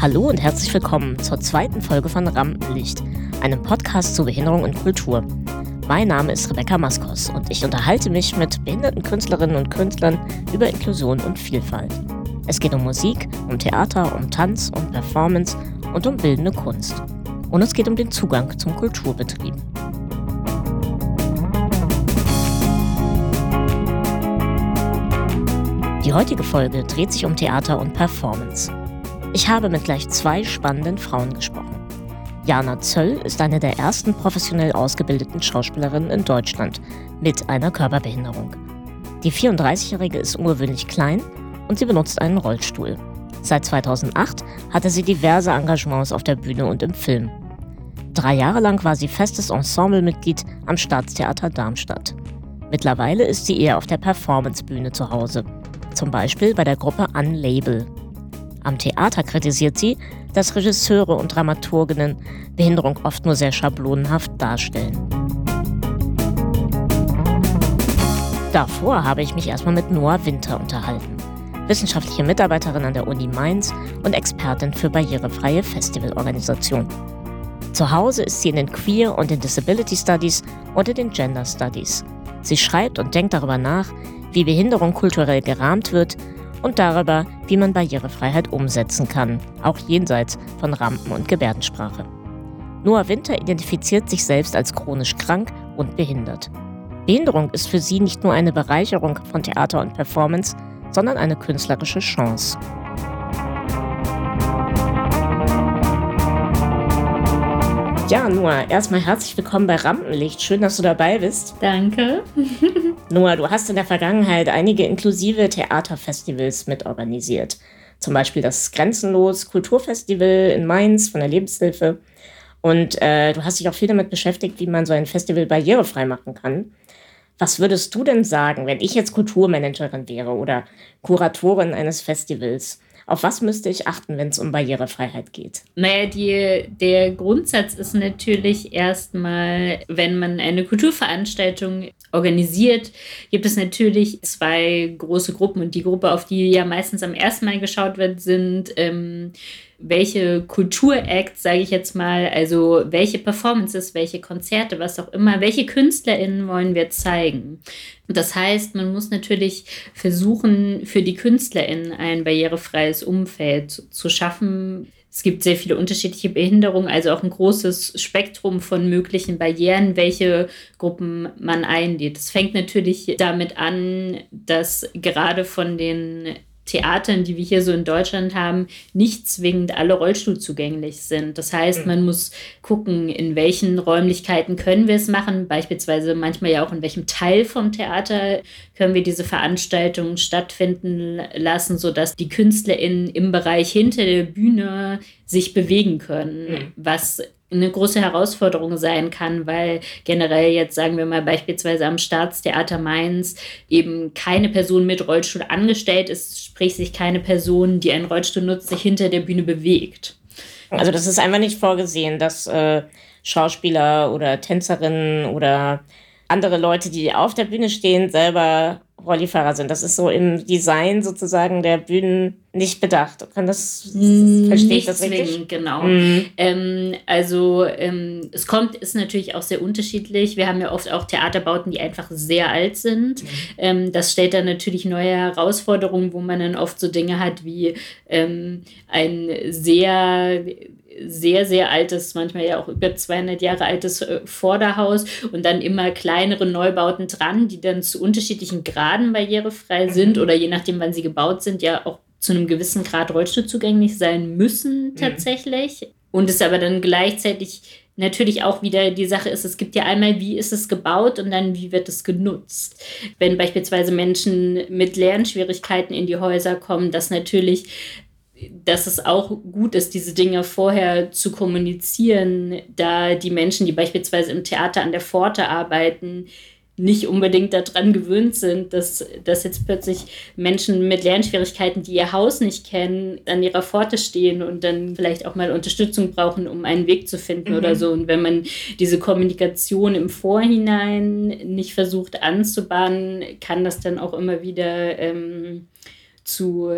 Hallo und herzlich willkommen zur zweiten Folge von Rampenlicht, einem Podcast zu Behinderung und Kultur. Mein Name ist Rebecca Maskos und ich unterhalte mich mit behinderten Künstlerinnen und Künstlern über Inklusion und Vielfalt. Es geht um Musik, um Theater, um Tanz, um Performance und um bildende Kunst. Und es geht um den Zugang zum Kulturbetrieb. Heutige Folge dreht sich um Theater und Performance. Ich habe mit gleich zwei spannenden Frauen gesprochen. Jana Zöll ist eine der ersten professionell ausgebildeten Schauspielerinnen in Deutschland mit einer Körperbehinderung. Die 34-Jährige ist ungewöhnlich klein und sie benutzt einen Rollstuhl. Seit 2008 hatte sie diverse Engagements auf der Bühne und im Film. Drei Jahre lang war sie festes Ensemblemitglied am Staatstheater Darmstadt. Mittlerweile ist sie eher auf der Performancebühne zu Hause, zum Beispiel bei der Gruppe Unlabel. Am Theater kritisiert sie, dass Regisseure und Dramaturginnen Behinderung oft nur sehr schablonenhaft darstellen. Davor habe ich mich erstmal mit Noah Winter unterhalten wissenschaftliche Mitarbeiterin an der Uni Mainz und Expertin für barrierefreie Festivalorganisation. Zu Hause ist sie in den Queer und den Disability Studies und in den Gender Studies. Sie schreibt und denkt darüber nach, wie Behinderung kulturell gerahmt wird und darüber, wie man Barrierefreiheit umsetzen kann, auch jenseits von Rampen- und Gebärdensprache. Noah Winter identifiziert sich selbst als chronisch krank und behindert. Behinderung ist für sie nicht nur eine Bereicherung von Theater und Performance, sondern eine künstlerische Chance. Ja, Noah, erstmal herzlich willkommen bei Rampenlicht. Schön, dass du dabei bist. Danke. Noah, du hast in der Vergangenheit einige inklusive Theaterfestivals mitorganisiert. Zum Beispiel das Grenzenlos Kulturfestival in Mainz von der Lebenshilfe. Und äh, du hast dich auch viel damit beschäftigt, wie man so ein Festival barrierefrei machen kann. Was würdest du denn sagen, wenn ich jetzt Kulturmanagerin wäre oder Kuratorin eines Festivals? Auf was müsste ich achten, wenn es um Barrierefreiheit geht? Naja, die, der Grundsatz ist natürlich erstmal, wenn man eine Kulturveranstaltung organisiert, gibt es natürlich zwei große Gruppen. Und die Gruppe, auf die ja meistens am ersten Mal geschaut wird, sind ähm, welche Kulturacts, sage ich jetzt mal, also welche Performances, welche Konzerte, was auch immer, welche KünstlerInnen wollen wir zeigen. Das heißt, man muss natürlich versuchen, für die KünstlerInnen ein barrierefreies Umfeld zu schaffen. Es gibt sehr viele unterschiedliche Behinderungen, also auch ein großes Spektrum von möglichen Barrieren, welche Gruppen man einlädt. Es fängt natürlich damit an, dass gerade von den Theatern, die wir hier so in Deutschland haben, nicht zwingend alle Rollstuhl zugänglich sind. Das heißt, man muss gucken, in welchen Räumlichkeiten können wir es machen, beispielsweise manchmal ja auch in welchem Teil vom Theater können wir diese Veranstaltungen stattfinden lassen, sodass die KünstlerInnen im Bereich hinter der Bühne sich bewegen können, mhm. was eine große Herausforderung sein kann, weil generell jetzt sagen wir mal beispielsweise am Staatstheater Mainz eben keine Person mit Rollstuhl angestellt ist, sprich sich keine Person, die einen Rollstuhl nutzt, sich hinter der Bühne bewegt. Also das ist einfach nicht vorgesehen, dass äh, Schauspieler oder Tänzerinnen oder andere Leute, die auf der Bühne stehen, selber Rollifahrer sind. Das ist so im Design sozusagen der Bühnen nicht bedacht. Kann das, verstehe ich das richtig? Zwingend, genau. Mhm. Ähm, also ähm, es kommt, ist natürlich auch sehr unterschiedlich. Wir haben ja oft auch Theaterbauten, die einfach sehr alt sind. Mhm. Ähm, das stellt dann natürlich neue Herausforderungen, wo man dann oft so Dinge hat wie ähm, ein sehr sehr, sehr altes, manchmal ja auch über 200 Jahre altes äh, Vorderhaus und dann immer kleinere Neubauten dran, die dann zu unterschiedlichen Graden barrierefrei mhm. sind oder je nachdem, wann sie gebaut sind, ja auch zu einem gewissen Grad Rollstuhl zugänglich sein müssen mhm. tatsächlich. Mhm. Und es aber dann gleichzeitig natürlich auch wieder die Sache ist, es gibt ja einmal, wie ist es gebaut und dann, wie wird es genutzt. Wenn beispielsweise Menschen mit Lernschwierigkeiten in die Häuser kommen, dass natürlich dass es auch gut ist, diese Dinge vorher zu kommunizieren, da die Menschen, die beispielsweise im Theater an der Pforte arbeiten, nicht unbedingt daran gewöhnt sind, dass, dass jetzt plötzlich Menschen mit Lernschwierigkeiten, die ihr Haus nicht kennen, an ihrer Pforte stehen und dann vielleicht auch mal Unterstützung brauchen, um einen Weg zu finden mhm. oder so. Und wenn man diese Kommunikation im Vorhinein nicht versucht anzubahnen, kann das dann auch immer wieder ähm, zu.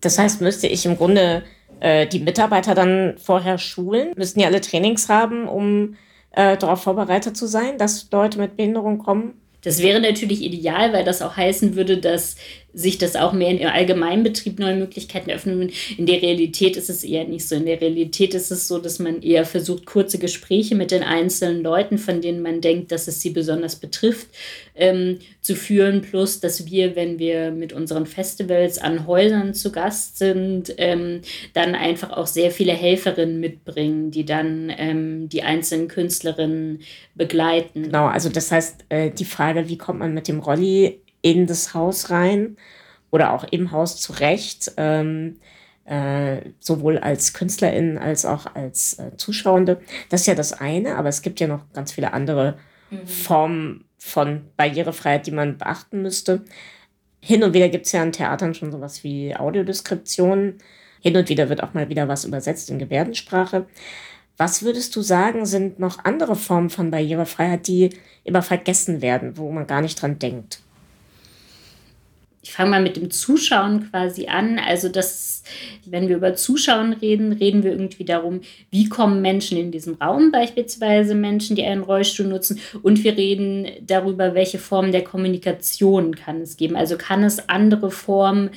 Das heißt, müsste ich im Grunde äh, die Mitarbeiter dann vorher schulen? Müssten die alle Trainings haben, um äh, darauf vorbereitet zu sein, dass Leute mit Behinderung kommen? Das wäre natürlich ideal, weil das auch heißen würde, dass sich das auch mehr im Allgemeinbetrieb neue Möglichkeiten öffnen. In der Realität ist es eher nicht so. In der Realität ist es so, dass man eher versucht, kurze Gespräche mit den einzelnen Leuten, von denen man denkt, dass es sie besonders betrifft, ähm, zu führen. Plus, dass wir, wenn wir mit unseren Festivals an Häusern zu Gast sind, ähm, dann einfach auch sehr viele Helferinnen mitbringen, die dann ähm, die einzelnen Künstlerinnen begleiten. Genau, also das heißt, äh, die Frage, wie kommt man mit dem Rolli in das Haus rein oder auch im Haus zurecht, ähm, äh, sowohl als Künstlerin als auch als äh, Zuschauende. Das ist ja das eine, aber es gibt ja noch ganz viele andere mhm. Formen von Barrierefreiheit, die man beachten müsste. Hin und wieder gibt es ja in Theatern schon sowas wie Audiodeskriptionen. Hin und wieder wird auch mal wieder was übersetzt in Gebärdensprache. Was würdest du sagen, sind noch andere Formen von Barrierefreiheit, die immer vergessen werden, wo man gar nicht dran denkt? Ich fange mal mit dem Zuschauen quasi an. Also das, wenn wir über Zuschauen reden, reden wir irgendwie darum, wie kommen Menschen in diesen Raum, beispielsweise Menschen, die einen Rollstuhl nutzen. Und wir reden darüber, welche Formen der Kommunikation kann es geben. Also kann es andere Formen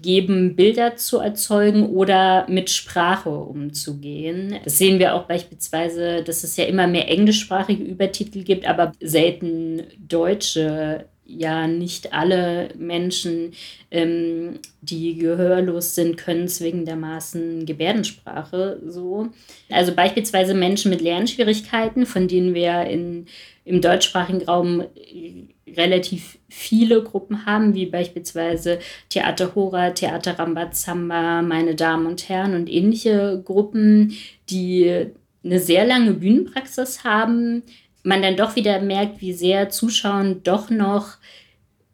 geben, Bilder zu erzeugen oder mit Sprache umzugehen. Das sehen wir auch beispielsweise, dass es ja immer mehr englischsprachige Übertitel gibt, aber selten deutsche ja nicht alle Menschen, ähm, die gehörlos sind, können zwingendermaßen Gebärdensprache so. Also beispielsweise Menschen mit Lernschwierigkeiten, von denen wir in, im deutschsprachigen Raum relativ viele Gruppen haben, wie beispielsweise Theater Hora, Theater Rambazamba, Meine Damen und Herren und ähnliche Gruppen, die eine sehr lange Bühnenpraxis haben, man dann doch wieder merkt, wie sehr Zuschauen doch noch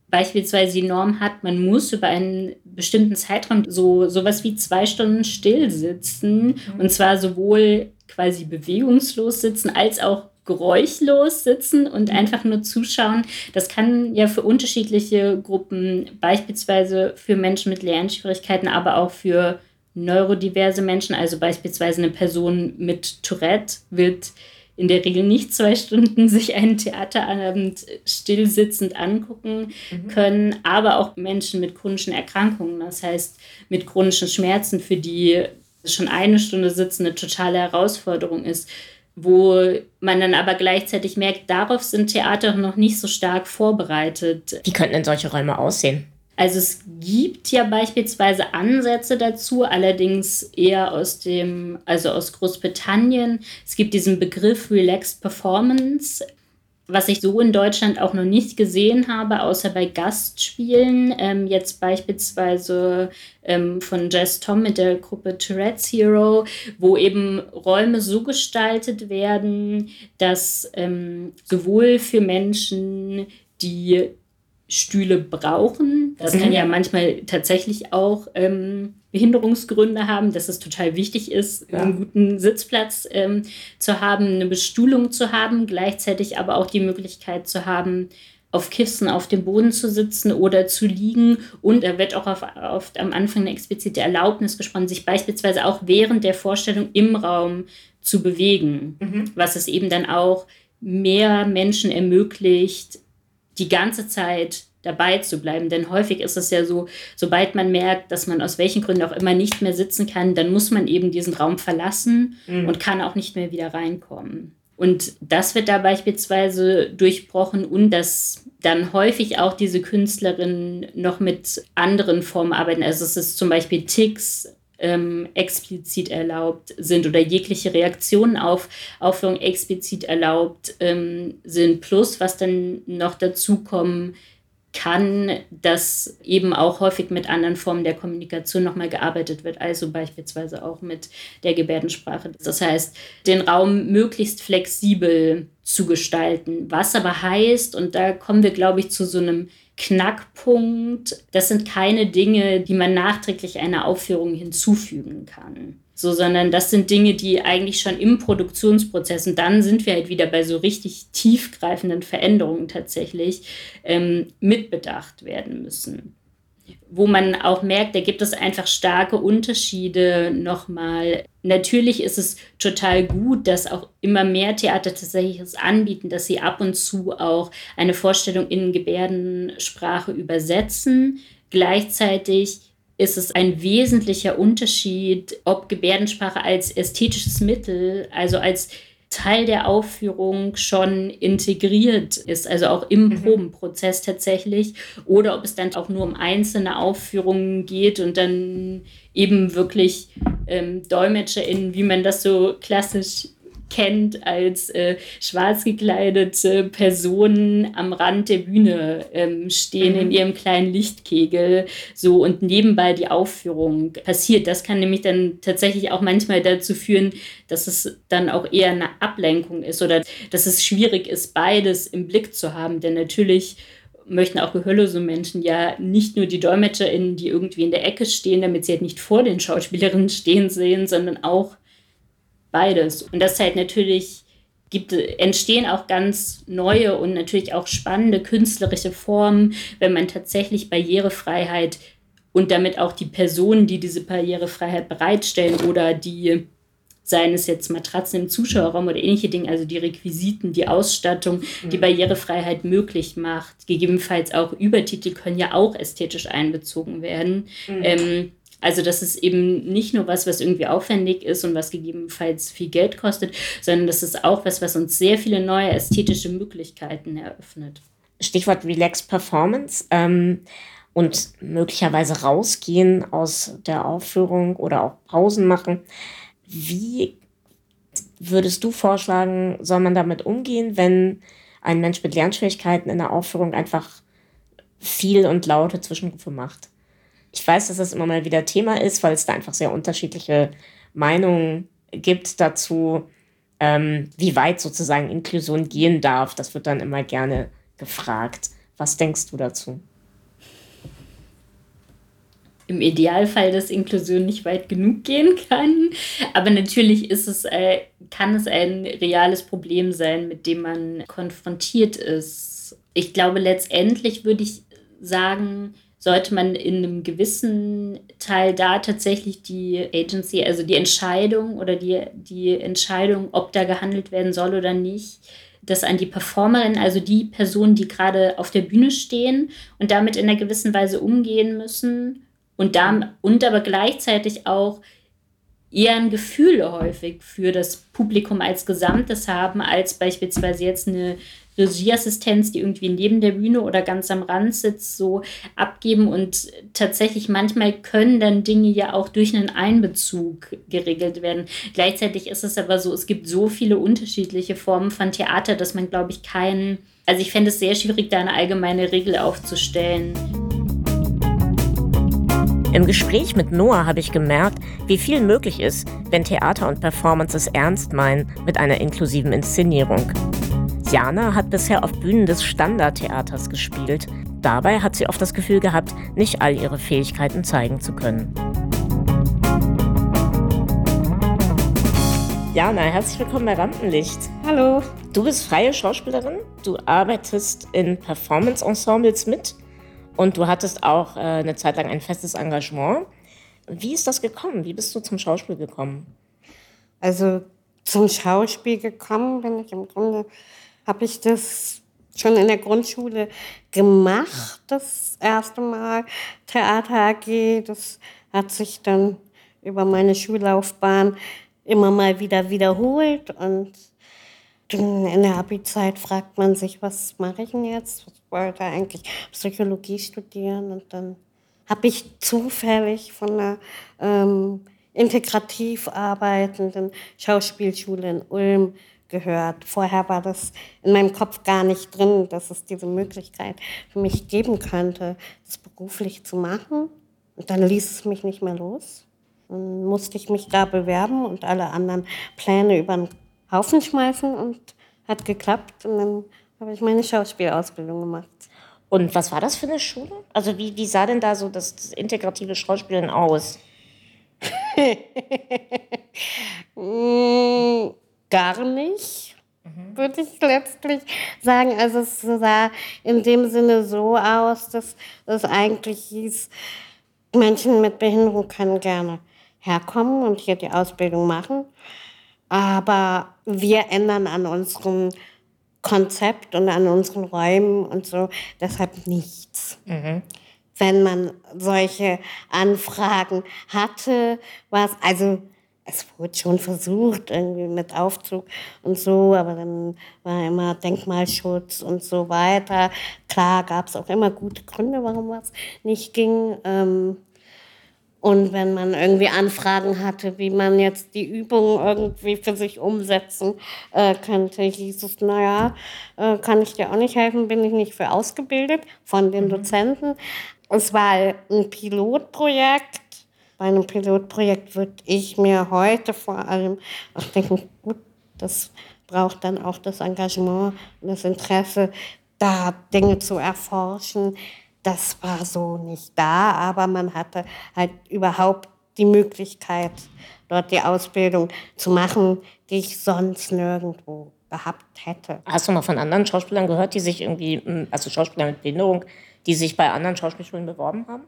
beispielsweise die Norm hat, man muss über einen bestimmten Zeitraum so sowas wie zwei Stunden still sitzen mhm. und zwar sowohl quasi bewegungslos sitzen als auch geräuschlos sitzen und mhm. einfach nur zuschauen. Das kann ja für unterschiedliche Gruppen, beispielsweise für Menschen mit Lernschwierigkeiten, aber auch für neurodiverse Menschen, also beispielsweise eine Person mit Tourette wird in der Regel nicht zwei Stunden sich einen Theaterabend stillsitzend angucken mhm. können, aber auch Menschen mit chronischen Erkrankungen, das heißt mit chronischen Schmerzen, für die schon eine Stunde sitzen eine totale Herausforderung ist, wo man dann aber gleichzeitig merkt, darauf sind Theater noch nicht so stark vorbereitet. Wie könnten denn solche Räume aussehen? Also es gibt ja beispielsweise Ansätze dazu, allerdings eher aus dem, also aus Großbritannien. Es gibt diesen Begriff Relaxed Performance, was ich so in Deutschland auch noch nicht gesehen habe, außer bei Gastspielen. Ähm, jetzt beispielsweise ähm, von Jess Tom mit der Gruppe Tourette's Hero, wo eben Räume so gestaltet werden, dass ähm, sowohl für Menschen, die Stühle brauchen. Das kann ja mhm. manchmal tatsächlich auch ähm, Behinderungsgründe haben, dass es total wichtig ist, ja. einen guten Sitzplatz ähm, zu haben, eine Bestuhlung zu haben, gleichzeitig aber auch die Möglichkeit zu haben, auf Kissen auf dem Boden zu sitzen oder zu liegen. Und da wird auch oft am Anfang eine explizite Erlaubnis gesprochen, sich beispielsweise auch während der Vorstellung im Raum zu bewegen, mhm. was es eben dann auch mehr Menschen ermöglicht, die ganze Zeit dabei zu bleiben. Denn häufig ist es ja so, sobald man merkt, dass man aus welchen Gründen auch immer nicht mehr sitzen kann, dann muss man eben diesen Raum verlassen mhm. und kann auch nicht mehr wieder reinkommen. Und das wird da beispielsweise durchbrochen und dass dann häufig auch diese Künstlerinnen noch mit anderen Formen arbeiten. Also es ist zum Beispiel Ticks, ähm, explizit erlaubt sind oder jegliche Reaktionen auf Aufführung explizit erlaubt ähm, sind. Plus, was dann noch dazu kommen kann, dass eben auch häufig mit anderen Formen der Kommunikation nochmal gearbeitet wird, also beispielsweise auch mit der Gebärdensprache. Das heißt, den Raum möglichst flexibel zu gestalten, was aber heißt, und da kommen wir, glaube ich, zu so einem Knackpunkt, das sind keine Dinge, die man nachträglich einer Aufführung hinzufügen kann. So, sondern das sind Dinge, die eigentlich schon im Produktionsprozess, und dann sind wir halt wieder bei so richtig tiefgreifenden Veränderungen tatsächlich, ähm, mitbedacht werden müssen. Wo man auch merkt, da gibt es einfach starke Unterschiede nochmal. Natürlich ist es total gut, dass auch immer mehr Theater tatsächlich es anbieten, dass sie ab und zu auch eine Vorstellung in Gebärdensprache übersetzen. Gleichzeitig ist es ein wesentlicher Unterschied, ob Gebärdensprache als ästhetisches Mittel, also als Teil der Aufführung schon integriert ist, also auch im mhm. Probenprozess tatsächlich, oder ob es dann auch nur um einzelne Aufführungen geht und dann eben wirklich ähm, DolmetscherInnen, wie man das so klassisch kennt als äh, schwarz gekleidete Personen am Rand der Bühne ähm, stehen mhm. in ihrem kleinen Lichtkegel so und nebenbei die Aufführung passiert. Das kann nämlich dann tatsächlich auch manchmal dazu führen, dass es dann auch eher eine Ablenkung ist oder dass es schwierig ist, beides im Blick zu haben. Denn natürlich möchten auch gehörlose Menschen ja nicht nur die DolmetscherInnen, die irgendwie in der Ecke stehen, damit sie halt nicht vor den Schauspielerinnen stehen sehen, sondern auch beides. Und das halt natürlich gibt, entstehen auch ganz neue und natürlich auch spannende künstlerische Formen, wenn man tatsächlich Barrierefreiheit und damit auch die Personen, die diese Barrierefreiheit bereitstellen oder die seien es jetzt Matratzen im Zuschauerraum oder ähnliche Dinge, also die Requisiten, die Ausstattung, die mhm. Barrierefreiheit möglich macht. Gegebenenfalls auch Übertitel können ja auch ästhetisch einbezogen werden. Mhm. Ähm, also das ist eben nicht nur was, was irgendwie aufwendig ist und was gegebenenfalls viel Geld kostet, sondern das ist auch was, was uns sehr viele neue ästhetische Möglichkeiten eröffnet. Stichwort Relaxed Performance ähm, und möglicherweise rausgehen aus der Aufführung oder auch Pausen machen. Wie würdest du vorschlagen, soll man damit umgehen, wenn ein Mensch mit Lernschwierigkeiten in der Aufführung einfach viel und laute Zwischenrufe macht? Ich weiß, dass das immer mal wieder Thema ist, weil es da einfach sehr unterschiedliche Meinungen gibt dazu, ähm, wie weit sozusagen Inklusion gehen darf. Das wird dann immer gerne gefragt. Was denkst du dazu? Im Idealfall, dass Inklusion nicht weit genug gehen kann. Aber natürlich ist es, äh, kann es ein reales Problem sein, mit dem man konfrontiert ist. Ich glaube, letztendlich würde ich sagen, sollte man in einem gewissen Teil da tatsächlich die Agency, also die Entscheidung oder die, die Entscheidung, ob da gehandelt werden soll oder nicht, das an die Performerin, also die Personen, die gerade auf der Bühne stehen und damit in einer gewissen Weise umgehen müssen und, da, und aber gleichzeitig auch eher ein Gefühl häufig für das Publikum als Gesamtes haben, als beispielsweise jetzt eine Regieassistenz, die irgendwie neben der Bühne oder ganz am Rand sitzt, so abgeben. Und tatsächlich manchmal können dann Dinge ja auch durch einen Einbezug geregelt werden. Gleichzeitig ist es aber so, es gibt so viele unterschiedliche Formen von Theater, dass man, glaube ich, keinen, also ich fände es sehr schwierig, da eine allgemeine Regel aufzustellen. Im Gespräch mit Noah habe ich gemerkt, wie viel möglich ist, wenn Theater und Performances ernst meinen mit einer inklusiven Inszenierung. Jana hat bisher auf Bühnen des Standardtheaters gespielt. Dabei hat sie oft das Gefühl gehabt, nicht all ihre Fähigkeiten zeigen zu können. Jana, herzlich willkommen bei Rampenlicht. Hallo. Du bist freie Schauspielerin, du arbeitest in Performance-Ensembles mit und du hattest auch äh, eine Zeit lang ein festes Engagement. Wie ist das gekommen? Wie bist du zum Schauspiel gekommen? Also zum Schauspiel gekommen bin ich im Grunde habe ich das schon in der Grundschule gemacht, das erste Mal Theater AG. Das hat sich dann über meine Schullaufbahn immer mal wieder wiederholt und in der Abi-Zeit fragt man sich, was mache ich denn jetzt? Ich wollte eigentlich Psychologie studieren und dann habe ich zufällig von einer ähm, integrativ arbeitenden Schauspielschule in Ulm gehört. Vorher war das in meinem Kopf gar nicht drin, dass es diese Möglichkeit für mich geben könnte, das beruflich zu machen. Und dann ließ es mich nicht mehr los. Dann musste ich mich da bewerben und alle anderen Pläne über den Haufen schmeißen und hat geklappt. Und dann habe ich meine Schauspielausbildung gemacht. Und was war das für eine Schule? Also wie, wie sah denn da so das, das integrative Schauspielen aus? Gar nicht, würde ich letztlich sagen. Also es sah in dem Sinne so aus, dass es eigentlich hieß, Menschen mit Behinderung können gerne herkommen und hier die Ausbildung machen. Aber wir ändern an unserem Konzept und an unseren Räumen und so deshalb nichts. Wenn man solche Anfragen hatte, war es, also es wurde schon versucht, irgendwie mit Aufzug und so, aber dann war immer Denkmalschutz und so weiter. Klar gab es auch immer gute Gründe, warum was nicht ging. Ähm, und wenn man irgendwie Anfragen hatte, wie man jetzt die Übung irgendwie für sich umsetzen äh, könnte, hieß es, naja, äh, kann ich dir auch nicht helfen, bin ich nicht für ausgebildet von den Dozenten. Es war ein Pilotprojekt. Bei einem Pilotprojekt würde ich mir heute vor allem auch denken, gut, das braucht dann auch das Engagement und das Interesse, da Dinge zu erforschen. Das war so nicht da, aber man hatte halt überhaupt die Möglichkeit, dort die Ausbildung zu machen, die ich sonst nirgendwo gehabt hätte. Hast du mal von anderen Schauspielern gehört, die sich irgendwie, mm, also Schauspieler mit Behinderung, die sich bei anderen Schauspielschulen beworben haben?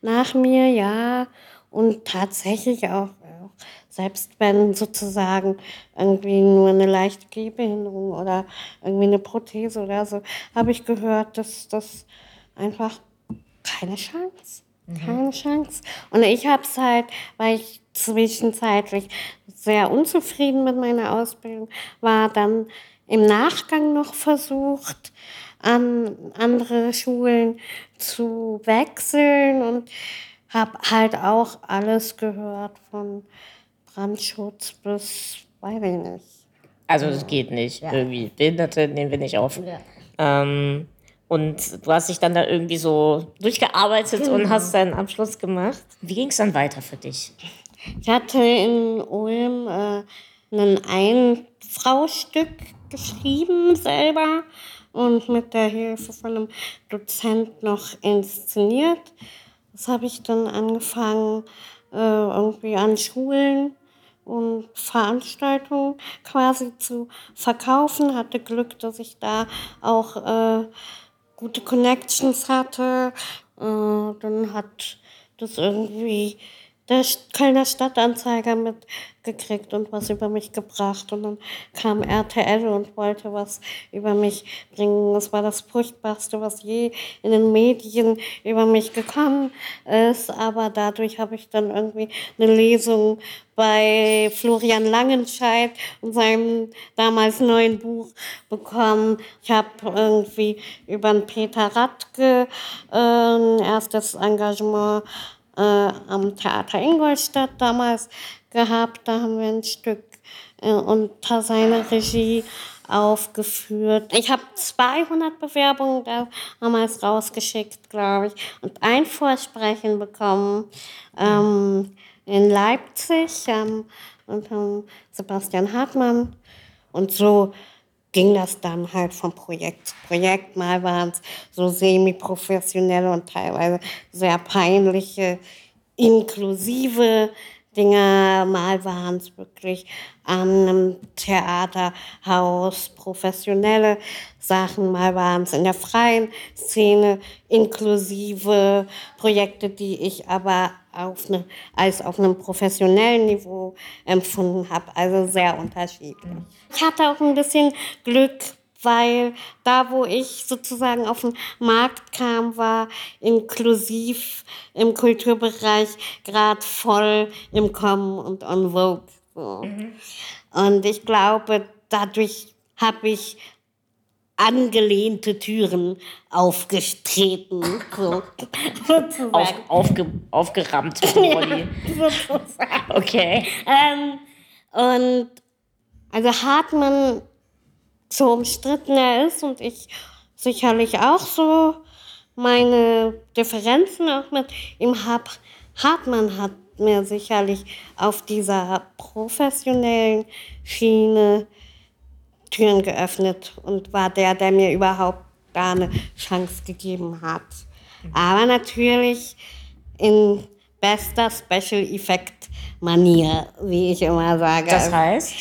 Nach mir, ja. Und tatsächlich auch, auch selbst wenn sozusagen irgendwie nur eine leichte Gehbehinderung oder irgendwie eine Prothese oder so, habe ich gehört, dass das einfach keine Chance. Keine Chance. Und ich habe es halt, weil ich zwischenzeitlich sehr unzufrieden mit meiner Ausbildung war, dann im Nachgang noch versucht, an andere Schulen zu wechseln und habe halt auch alles gehört, von Brandschutz bis, weiß ich nicht. Also das geht nicht. Irgendwie Behinderte nehmen wir nicht auf. Ähm, und du hast dich dann da irgendwie so durchgearbeitet und hast deinen Abschluss gemacht. Wie ging es dann weiter für dich? Ich hatte in Ulm äh, ein Ein-Frau-Stück geschrieben selber und mit der Hilfe von einem Dozent noch inszeniert. Das habe ich dann angefangen, äh, irgendwie an Schulen und Veranstaltungen quasi zu verkaufen. Hatte Glück, dass ich da auch äh, gute Connections hatte. Äh, dann hat das irgendwie der Kölner Stadtanzeiger mitgekriegt und was über mich gebracht. Und dann kam RTL und wollte was über mich bringen. Das war das Furchtbarste, was je in den Medien über mich gekommen ist. Aber dadurch habe ich dann irgendwie eine Lesung bei Florian Langenscheidt und seinem damals neuen Buch bekommen. Ich habe irgendwie über Peter Radke äh, erstes Engagement äh, am Theater Ingolstadt damals gehabt. Da haben wir ein Stück äh, unter seiner Regie aufgeführt. Ich habe 200 Bewerbungen damals rausgeschickt, glaube ich, und ein Vorsprechen bekommen ähm, in Leipzig ähm, unter Sebastian Hartmann. Und so ging das dann halt von Projekt zu Projekt. Mal waren es so semi-professionelle und teilweise sehr peinliche, inklusive Dinge. Mal waren es wirklich an einem Theaterhaus professionelle Sachen. Mal waren es in der freien Szene inklusive Projekte, die ich aber auf eine, als auf einem professionellen Niveau empfunden habe. Also sehr unterschiedlich. Ich hatte auch ein bisschen Glück, weil da, wo ich sozusagen auf den Markt kam, war inklusiv im Kulturbereich gerade voll im Kommen und on Vogue. So. Und ich glaube, dadurch habe ich angelehnte Türen aufgetreten. So, Auf, aufge, aufgerammt sozusagen. Okay. Ähm, und Also Hartmann so umstritten er ist und ich sicherlich auch so meine Differenzen auch mit ihm habe. Hartmann hat mir sicherlich auf dieser professionellen Schiene Türen geöffnet und war der, der mir überhaupt da eine Chance gegeben hat. Aber natürlich in bester Special Effect Manier, wie ich immer sage. Das heißt?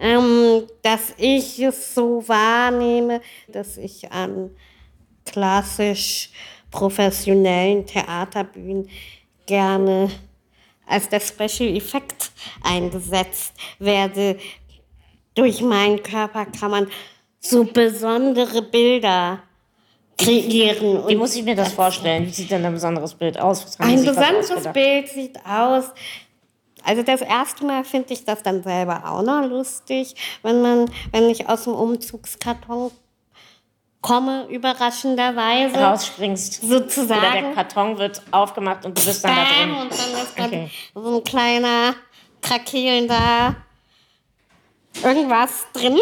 Ähm, dass ich es so wahrnehme, dass ich an klassisch professionellen Theaterbühnen gerne als der Special Effekt eingesetzt werde. Durch meinen Körper kann man so besondere Bilder kreieren. Wie muss ich mir das vorstellen? Wie sieht denn ein besonderes Bild aus? Ein besonderes Bild sieht aus. Also das erste Mal finde ich das dann selber auch noch lustig, wenn man, wenn ich aus dem Umzugskarton komme, überraschenderweise. Rausspringst. Sozusagen. Oder der Karton wird aufgemacht und du bist dann da drin. Und dann ist dann okay. so ein kleiner krakelnder irgendwas drin.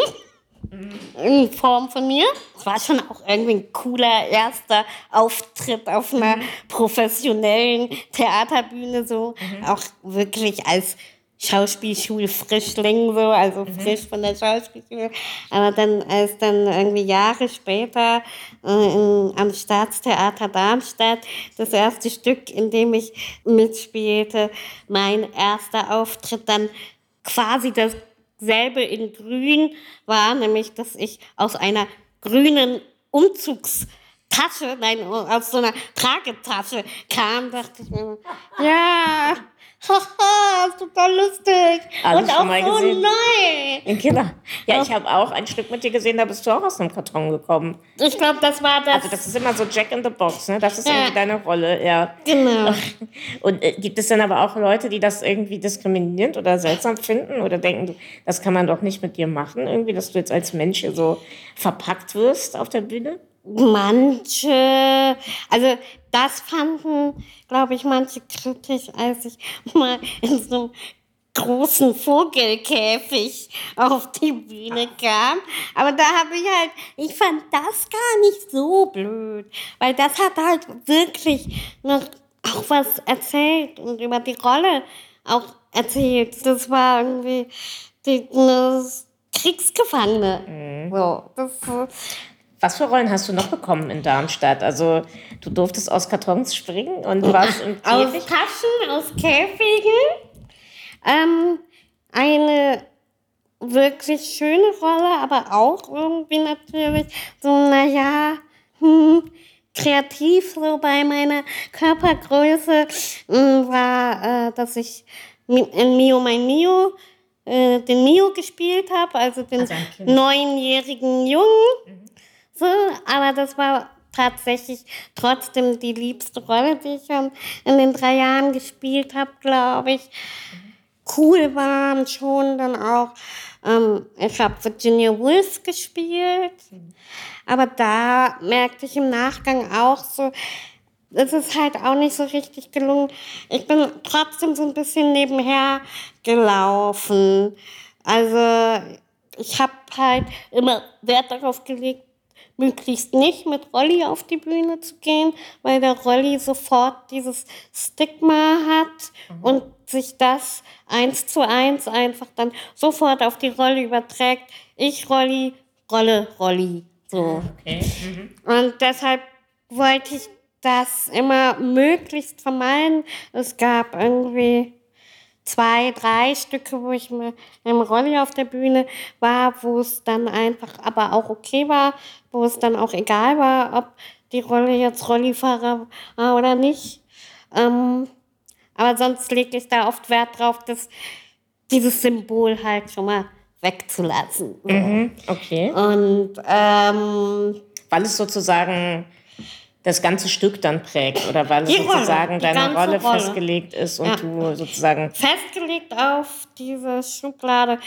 In Form von mir. Es war schon auch irgendwie ein cooler erster Auftritt auf einer mhm. professionellen Theaterbühne, so. Mhm. Auch wirklich als Schauspielschulfrischling, so, also mhm. frisch von der Schauspielschule. Aber dann, als dann irgendwie Jahre später äh, in, am Staatstheater Darmstadt das erste Stück, in dem ich mitspielte, mein erster Auftritt dann quasi dasselbe in Grün war, nämlich dass ich aus einer grünen Umzugstasche, nein, aus so einer Tragetasche kam, dachte ich mir, ja, Haha, ist total lustig. Alles und auch mal so gesehen. neu. In Killer. Ja, ich habe auch ein Stück mit dir gesehen, da bist du auch aus einem Karton gekommen. Ich glaube, das war das. Also das ist immer so Jack in the Box, ne? Das ist ja. irgendwie deine Rolle, ja. Genau. Und äh, gibt es dann aber auch Leute, die das irgendwie diskriminierend oder seltsam finden oder denken, das kann man doch nicht mit dir machen, irgendwie, dass du jetzt als Mensch hier so verpackt wirst auf der Bühne? Manche, also das fanden, glaube ich, manche kritisch, als ich mal in so einem großen Vogelkäfig auf die Bühne kam. Aber da habe ich halt, ich fand das gar nicht so blöd, weil das hat halt wirklich noch auch was erzählt und über die Rolle auch erzählt. Das war irgendwie die, eine Kriegsgefangene. Mhm. So, das, was für Rollen hast du noch bekommen in Darmstadt? Also du durftest aus Kartons springen und warst im Käfig? Aus Taschen, aus Käfigen. Ähm, eine wirklich schöne Rolle, aber auch irgendwie natürlich so, naja, hm, kreativ so bei meiner Körpergröße äh, war, äh, dass ich in Mio mein Mio äh, den Mio gespielt habe, also den also neunjährigen Jungen. Mhm. Aber das war tatsächlich trotzdem die liebste Rolle, die ich in den drei Jahren gespielt habe, glaube ich. Cool waren schon dann auch. Ähm, ich habe Virginia Woolf gespielt, aber da merkte ich im Nachgang auch so, es ist halt auch nicht so richtig gelungen. Ich bin trotzdem so ein bisschen nebenher gelaufen. Also ich habe halt immer Wert darauf gelegt, möglichst nicht mit Rolli auf die Bühne zu gehen, weil der Rolli sofort dieses Stigma hat mhm. und sich das eins zu eins einfach dann sofort auf die Rolle überträgt. Ich Rolli, Rolle, Rolli. So. Okay. Mhm. Und deshalb wollte ich das immer möglichst vermeiden. Es gab irgendwie zwei, drei Stücke, wo ich mit einem Rolli auf der Bühne war, wo es dann einfach aber auch okay war, wo es dann auch egal war, ob die Rolle jetzt Rollifahrer war oder nicht. Ähm, aber sonst lege ich da oft Wert drauf, dass dieses Symbol halt schon mal wegzulassen. Mhm, okay. Und ähm, weil es sozusagen das ganze Stück dann prägt oder weil es sozusagen Rolle, deine Rolle, Rolle, festgelegt ist und ja. du sozusagen festgelegt auf diese Schublade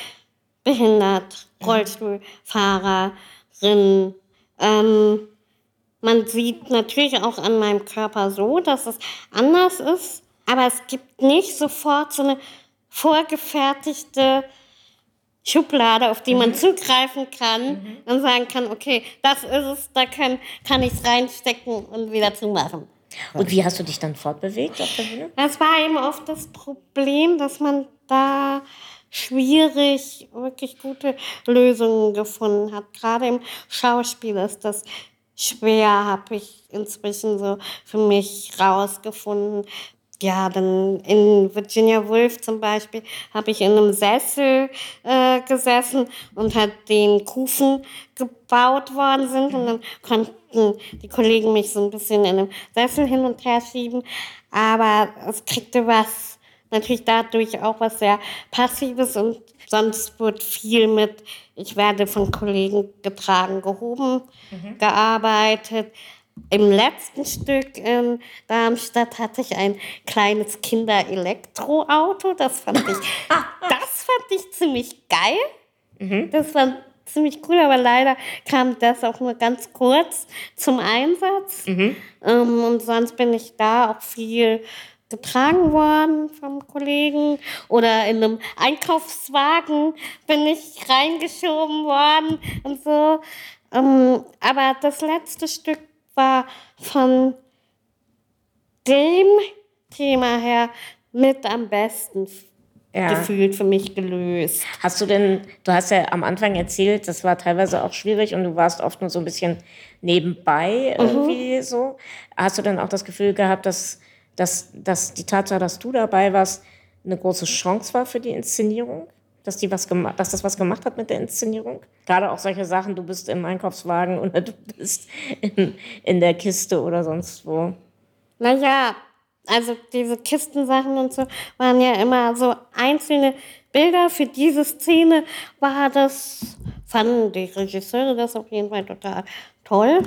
behindert, Rollstuhlfahrerin. Ähm, man sieht natürlich auch an meinem Körper so, dass es anders ist, aber es gibt nicht sofort so eine vorgefertigte Schublade, auf die mhm. man zugreifen kann mhm. und sagen kann, okay, das ist es, da kann, kann ich es reinstecken und wieder zumachen. Und wie hast du dich dann fortbewegt auf der Bühne? Das war eben oft das Problem, dass man da schwierig wirklich gute Lösungen gefunden hat. Gerade im Schauspiel ist das schwer, habe ich inzwischen so für mich rausgefunden. Ja, dann in Virginia Woolf zum Beispiel habe ich in einem Sessel äh, gesessen und hat den Kufen gebaut worden sind und dann konnten die Kollegen mich so ein bisschen in einem Sessel hin und her schieben, aber es kriegte was natürlich dadurch auch was sehr Passives und sonst wird viel mit, ich werde von Kollegen getragen, gehoben, mhm. gearbeitet. Im letzten Stück in Darmstadt hatte ich ein kleines Kinder-Elektroauto. Das fand ich, das fand ich ziemlich geil. Mhm. Das war ziemlich cool, aber leider kam das auch nur ganz kurz zum Einsatz. Mhm. Ähm, und sonst bin ich da auch viel getragen worden vom Kollegen oder in einem Einkaufswagen bin ich reingeschoben worden und so. Ähm, aber das letzte Stück war von dem Thema her mit am besten ja. gefühlt für mich gelöst. Hast du denn, du hast ja am Anfang erzählt, das war teilweise auch schwierig und du warst oft nur so ein bisschen nebenbei mhm. irgendwie so. Hast du denn auch das Gefühl gehabt, dass dass, dass die Tatsache, dass du dabei warst, eine große Chance war für die Inszenierung? Dass, die was dass das was gemacht hat mit der Inszenierung? Gerade auch solche Sachen, du bist im Einkaufswagen oder du bist in, in der Kiste oder sonst wo. Naja, also diese Kistensachen und so waren ja immer so einzelne Bilder. Für diese Szene war das, fanden die Regisseure das auf jeden Fall total toll.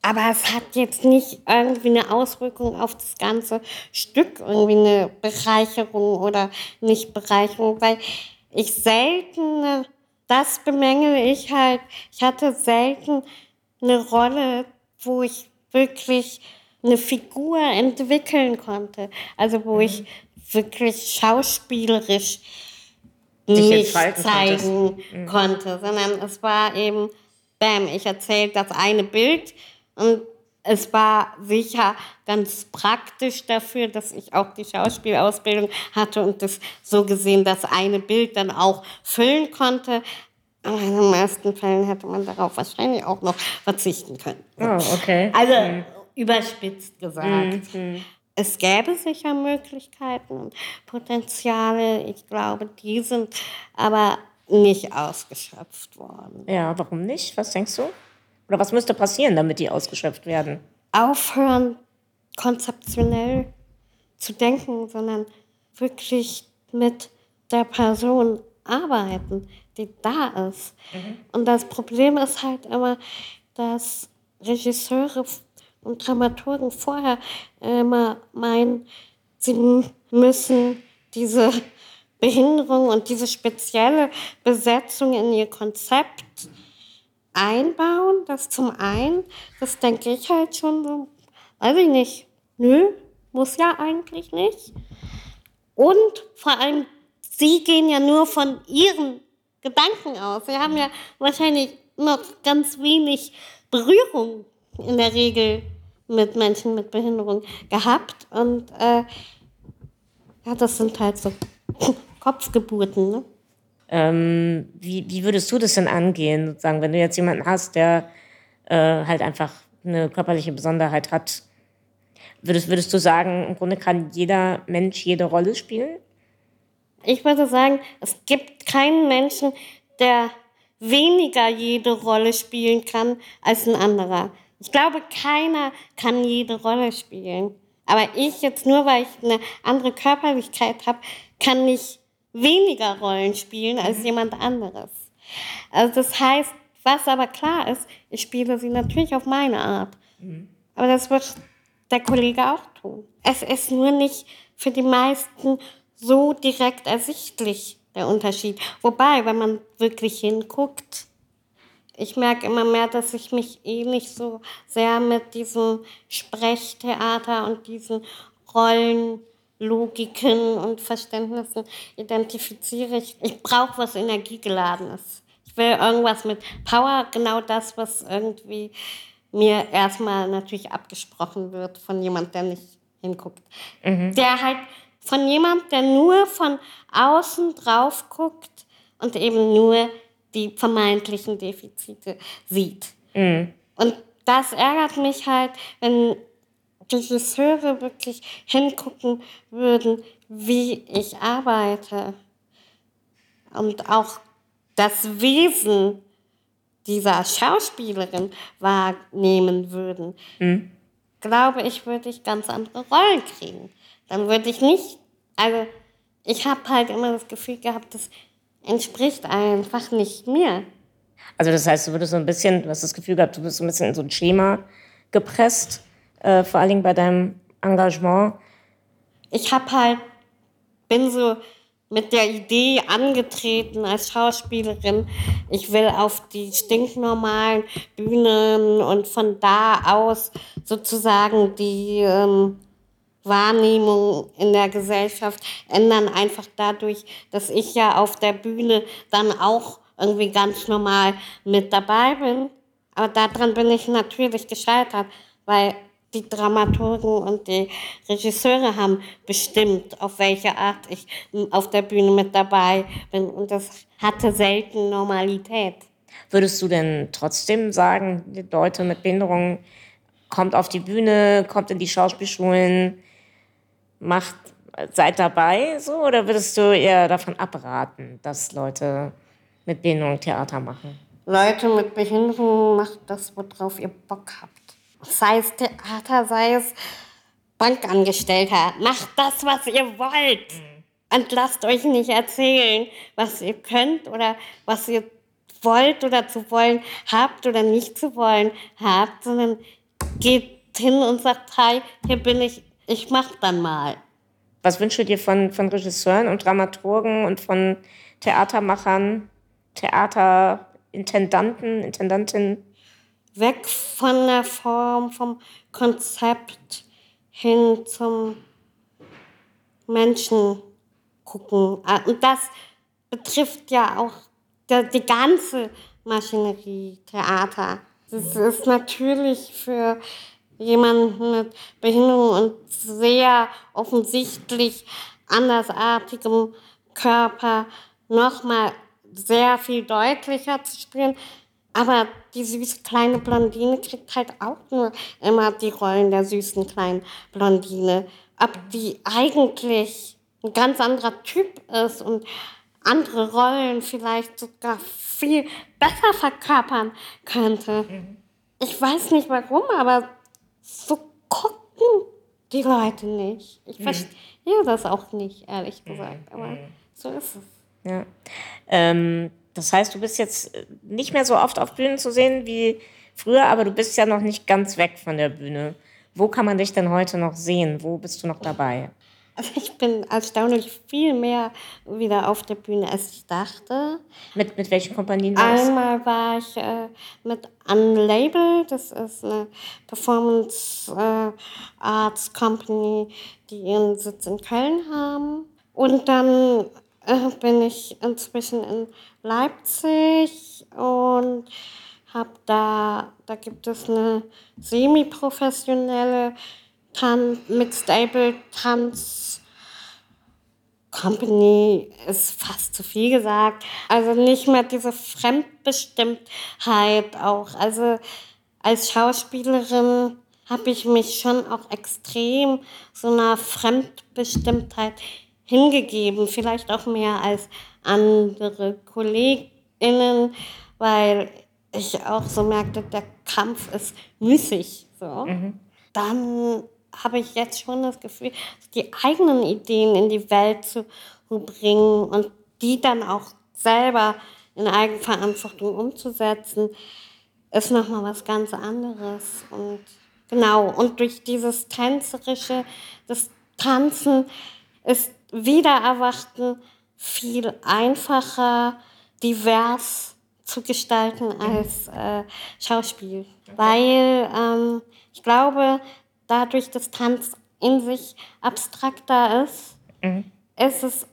Aber es hat jetzt nicht irgendwie eine Auswirkung auf das ganze Stück, irgendwie eine Bereicherung oder nicht Bereicherung, weil ich selten, das bemängele ich halt, ich hatte selten eine Rolle, wo ich wirklich eine Figur entwickeln konnte. Also wo mhm. ich wirklich schauspielerisch nicht zeigen mhm. konnte, sondern es war eben, bam, ich erzähle das eine Bild und es war sicher ganz praktisch dafür, dass ich auch die Schauspielausbildung hatte und das so gesehen das eine Bild dann auch füllen konnte. Aber in den meisten Fällen hätte man darauf wahrscheinlich auch noch verzichten können. Oh, okay. Also mhm. überspitzt gesagt. Mhm. Es gäbe sicher Möglichkeiten und Potenziale. Ich glaube, die sind aber nicht ausgeschöpft worden. Ja, warum nicht? Was denkst du? Oder was müsste passieren, damit die ausgeschöpft werden? Aufhören, konzeptionell zu denken, sondern wirklich mit der Person arbeiten, die da ist. Mhm. Und das Problem ist halt immer, dass Regisseure und Dramaturgen vorher immer meinen, sie müssen diese Behinderung und diese spezielle Besetzung in ihr Konzept einbauen, das zum einen, das denke ich halt schon so, weiß ich nicht, nö, muss ja eigentlich nicht. Und vor allem, sie gehen ja nur von ihren Gedanken aus. Sie haben ja wahrscheinlich noch ganz wenig Berührung in der Regel mit Menschen mit Behinderung gehabt. Und äh, ja, das sind halt so Kopfgeburten. Ne? Ähm, wie, wie würdest du das denn angehen, sozusagen, wenn du jetzt jemanden hast, der äh, halt einfach eine körperliche Besonderheit hat? Würdest, würdest du sagen, im Grunde kann jeder Mensch jede Rolle spielen? Ich würde sagen, es gibt keinen Menschen, der weniger jede Rolle spielen kann als ein anderer. Ich glaube, keiner kann jede Rolle spielen. Aber ich jetzt nur, weil ich eine andere Körperlichkeit habe, kann nicht weniger Rollen spielen als mhm. jemand anderes. Also das heißt, was aber klar ist, ich spiele sie natürlich auf meine Art. Mhm. Aber das wird der Kollege auch tun. Es ist nur nicht für die meisten so direkt ersichtlich, der Unterschied. Wobei, wenn man wirklich hinguckt, ich merke immer mehr, dass ich mich eh nicht so sehr mit diesem Sprechtheater und diesen Rollen Logiken und Verständnissen identifiziere ich. Ich brauche was Energiegeladenes. Ich will irgendwas mit Power, genau das, was irgendwie mir erstmal natürlich abgesprochen wird von jemand, der nicht hinguckt. Mhm. Der halt von jemand, der nur von außen drauf guckt und eben nur die vermeintlichen Defizite sieht. Mhm. Und das ärgert mich halt, wenn Regisseure wirklich hingucken würden, wie ich arbeite. Und auch das Wesen dieser Schauspielerin wahrnehmen würden. Mhm. Glaube ich, würde ich ganz andere Rollen kriegen. Dann würde ich nicht, also ich habe halt immer das Gefühl gehabt, das entspricht einfach nicht mir. Also das heißt, du würdest so ein bisschen, du hast das Gefühl gehabt, du bist so ein bisschen in so ein Schema gepresst äh, vor allen Dingen bei deinem Engagement? Ich habe halt, bin so mit der Idee angetreten als Schauspielerin, ich will auf die stinknormalen Bühnen und von da aus sozusagen die ähm, Wahrnehmung in der Gesellschaft ändern, einfach dadurch, dass ich ja auf der Bühne dann auch irgendwie ganz normal mit dabei bin. Aber daran bin ich natürlich gescheitert, weil die Dramaturgen und die Regisseure haben bestimmt, auf welche Art ich auf der Bühne mit dabei bin. Und das hatte selten Normalität. Würdest du denn trotzdem sagen, die Leute mit Behinderung kommt auf die Bühne, kommt in die Schauspielschulen, macht, seid dabei, so? Oder würdest du eher davon abraten, dass Leute mit Behinderung Theater machen? Leute mit Behinderung macht das, worauf ihr Bock habt sei es Theater, sei es Bankangestellter. Macht das, was ihr wollt. Mhm. Und lasst euch nicht erzählen, was ihr könnt oder was ihr wollt oder zu wollen habt oder nicht zu wollen habt, sondern geht hin und sagt, hi, hier bin ich, ich mach dann mal. Was wünschst du dir von, von Regisseuren und Dramaturgen und von Theatermachern, Theaterintendanten, Intendantinnen? Weg von der Form, vom Konzept hin zum Menschen gucken. Ah, und das betrifft ja auch die ganze Maschinerie, Theater. Das ist natürlich für jemanden mit Behinderung und sehr offensichtlich andersartigem Körper nochmal sehr viel deutlicher zu spielen, aber die süße kleine Blondine kriegt halt auch nur immer die Rollen der süßen kleinen Blondine. Ob die eigentlich ein ganz anderer Typ ist und andere Rollen vielleicht sogar viel besser verkörpern könnte. Mhm. Ich weiß nicht warum, aber so gucken die Leute nicht. Ich mhm. verstehe das auch nicht, ehrlich gesagt. Aber mhm. so ist es. Ja. Ähm, das heißt, du bist jetzt äh, nicht mehr so oft auf Bühnen zu sehen wie früher, aber du bist ja noch nicht ganz weg von der Bühne. Wo kann man dich denn heute noch sehen? Wo bist du noch dabei? Also ich bin erstaunlich viel mehr wieder auf der Bühne, als ich dachte. Mit, mit welchen Kompanien warst du? Einmal war ich äh, mit Unlabel, das ist eine Performance äh, Arts Company, die ihren Sitz in Köln haben. Und dann bin ich inzwischen in Leipzig und habe da, da gibt es eine semi-professionelle Tan mit Stable Tanz Company ist fast zu viel gesagt. Also nicht mehr diese Fremdbestimmtheit auch. Also als Schauspielerin habe ich mich schon auch extrem so einer Fremdbestimmtheit hingegeben, vielleicht auch mehr als andere KollegInnen, weil ich auch so merkte, der Kampf ist müßig. So. Mhm. Dann habe ich jetzt schon das Gefühl, die eigenen Ideen in die Welt zu bringen und die dann auch selber in Eigenverantwortung umzusetzen, ist nochmal was ganz anderes. Und genau, und durch dieses Tänzerische, das Tanzen ist Wiedererwachten viel einfacher, divers zu gestalten als äh, Schauspiel. Weil ähm, ich glaube, dadurch, dass Tanz in sich abstrakter ist, mhm. ist es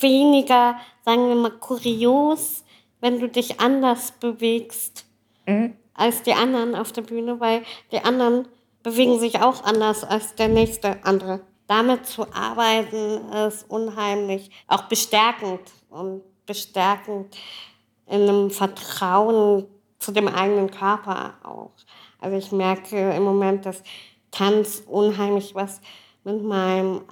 weniger, sagen wir mal, kurios, wenn du dich anders bewegst mhm. als die anderen auf der Bühne, weil die anderen bewegen sich auch anders als der nächste andere. Damit zu arbeiten ist unheimlich, auch bestärkend und bestärkend in einem Vertrauen zu dem eigenen Körper auch. Also ich merke im Moment, dass Tanz unheimlich was mit meinem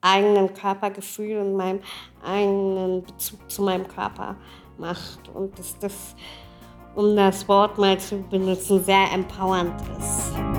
eigenen Körpergefühl und meinem eigenen Bezug zu meinem Körper macht. Und dass das, um das Wort mal zu benutzen, sehr empowernd ist.